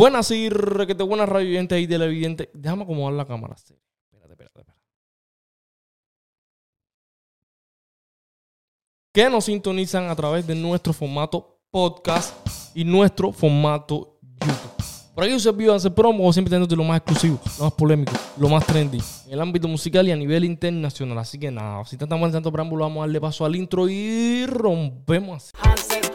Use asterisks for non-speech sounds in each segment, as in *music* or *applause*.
Buenas y requete buenas radiovidentes y televidentes. Déjame acomodar la cámara. sí. Espérate, espérate, espérate. Que nos sintonizan a través de nuestro formato podcast y nuestro formato YouTube. Por aquí se vivo hacer promo, siempre teniendo lo más exclusivo, lo más polémico, lo más trendy en el ámbito musical y a nivel internacional. Así que nada, sin tanta mal tanto preámbulo, vamos a darle paso al intro y rompemos así.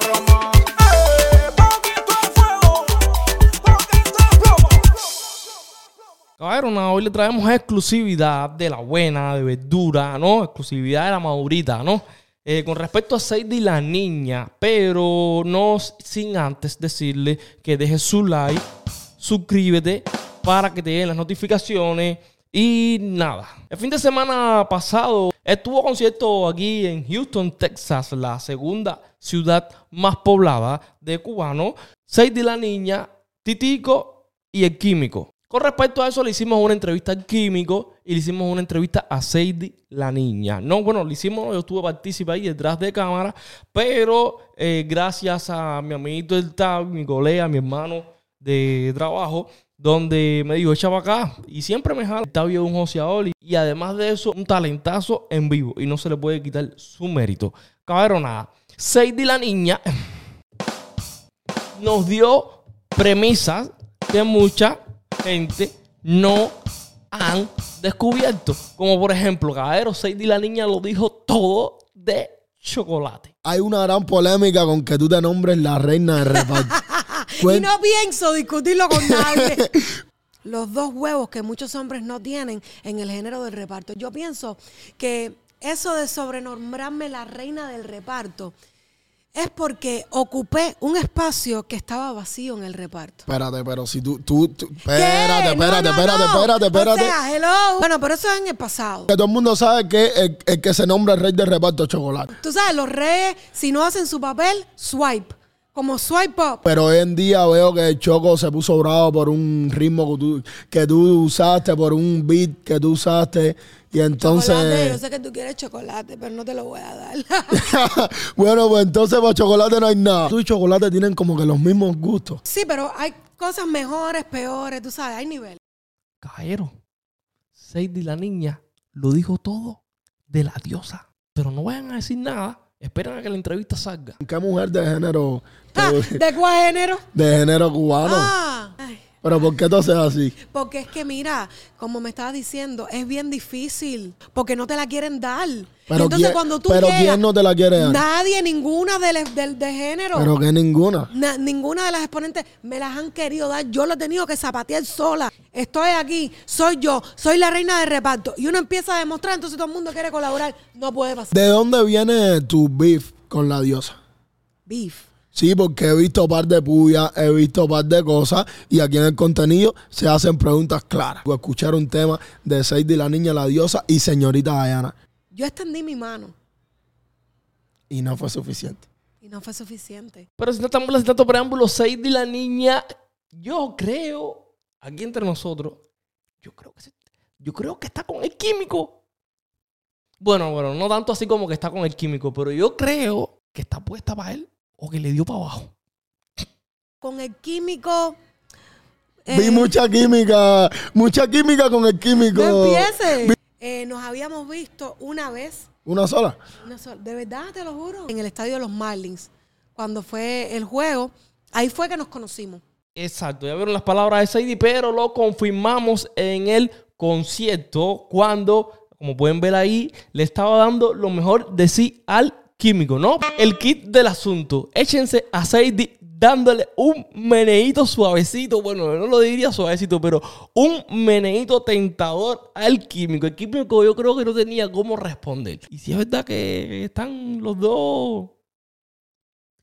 Hoy le traemos exclusividad de la buena, de verdura, ¿no? Exclusividad de la madurita, ¿no? Eh, con respecto a Sadie la niña, pero no sin antes decirle que deje su like, suscríbete para que te lleguen las notificaciones y nada. El fin de semana pasado estuvo concierto aquí en Houston, Texas, la segunda ciudad más poblada de cubanos. Sadie la niña, Titico y el químico. Con respecto a eso, le hicimos una entrevista al químico y le hicimos una entrevista a Sadie, la niña. No, bueno, le hicimos, yo estuve partícipe ahí detrás de cámara, pero eh, gracias a mi amiguito del TAB, mi colega, mi hermano de trabajo, donde me dijo, echa para acá. Y siempre me jala. El Tabio es un joseador y, y además de eso, un talentazo en vivo. Y no se le puede quitar su mérito. Cabrón, nada. Sadie, la niña, *laughs* nos dio premisas que mucha gente no han descubierto. Como por ejemplo, caballero, Sadie la niña lo dijo todo de chocolate. Hay una gran polémica con que tú te nombres la reina de *laughs* reparto. Y no pienso discutirlo con nadie. *laughs* Los dos huevos que muchos hombres no tienen en el género del reparto. Yo pienso que eso de sobrenombrarme la reina del reparto es porque ocupé un espacio que estaba vacío en el reparto. Espérate, pero si tú, tú, tú- espérate, No, espérate, no, espérate, no. espérate, espérate. O sea, hello. Bueno, pero eso es en el pasado. que todo el mundo sabe que el, el que se nombra el rey de reparto es chocolate. Tú sabes, los reyes, si no hacen su papel, swipe. Como swipe up. Pero hoy en día veo que el Choco se puso bravo por un ritmo que tú, que tú usaste, por un beat que tú usaste. Y entonces. Chocolate, yo sé que tú quieres chocolate, pero no te lo voy a dar. *laughs* bueno, pues entonces para chocolate no hay nada. Tú y chocolate tienen como que los mismos gustos. sí, pero hay cosas mejores, peores, tú sabes, hay niveles. Caballero, Sadie la niña lo dijo todo de la diosa. Pero no vayan a decir nada. Esperen a que la entrevista salga. ¿Qué mujer de género, Ah, te- ¿De cuál género? de género cubano? Ah, Pero ¿por qué tú haces así? porque es que mira, como me estabas diciendo, es bien difícil, porque no te la quieren dar. Pero, Entonces ¿quién, cuando tú pero llegas, ¿quién no te la quiere dar? nadie, ninguna de, las- del- de género. Pero que ninguna. Na- ninguna de las exponentes me las han querido dar. Yo lo he tenido que zapatear sola. Estoy aquí, soy yo, soy la reina de reparto. Y uno empieza a demostrar, entonces todo el mundo quiere colaborar. No puede pasar. ¿De dónde viene tu beef con la diosa? Beef. Sí, porque he visto par de puyas, he visto par de cosas y aquí en el contenido se hacen preguntas claras. Voy a escuchar un tema de Sadie, la niña, la diosa y señorita Diana. Yo extendí mi mano Y no fue suficiente. y no fue suficiente. Pero si no estamos sin tanto preámbulo, Sadie la niña, yo creo, aquí entre nosotros, yo creo que se- yo creo que está con el químico. Bueno, bueno, no tanto así como que está con el químico, pero yo creo que está puesta para él o que le dio para abajo. Con el químico. Vi eh, mucha química, mucha química con el químico. No empieces. Eh, nos habíamos visto una vez, ¿Una sola? una sola- de verdad te lo juro, en el estadio de los Marlins, cuando fue el juego. Ahí fue que nos conocimos. Exacto, ya vieron las palabras de Sadie, pero lo confirmamos en el concierto cuando, como pueden ver ahí, le estaba dando lo mejor de sí al químico, ¿no? El kit del asunto. Échense a Sadie dándole un meneíto suavecito, bueno, no lo diría suavecito, pero un meneíto tentador al químico. El químico yo creo que no tenía cómo responder. Y si es verdad que están los dos,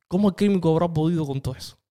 ¿cómo el químico habrá podido con todo eso?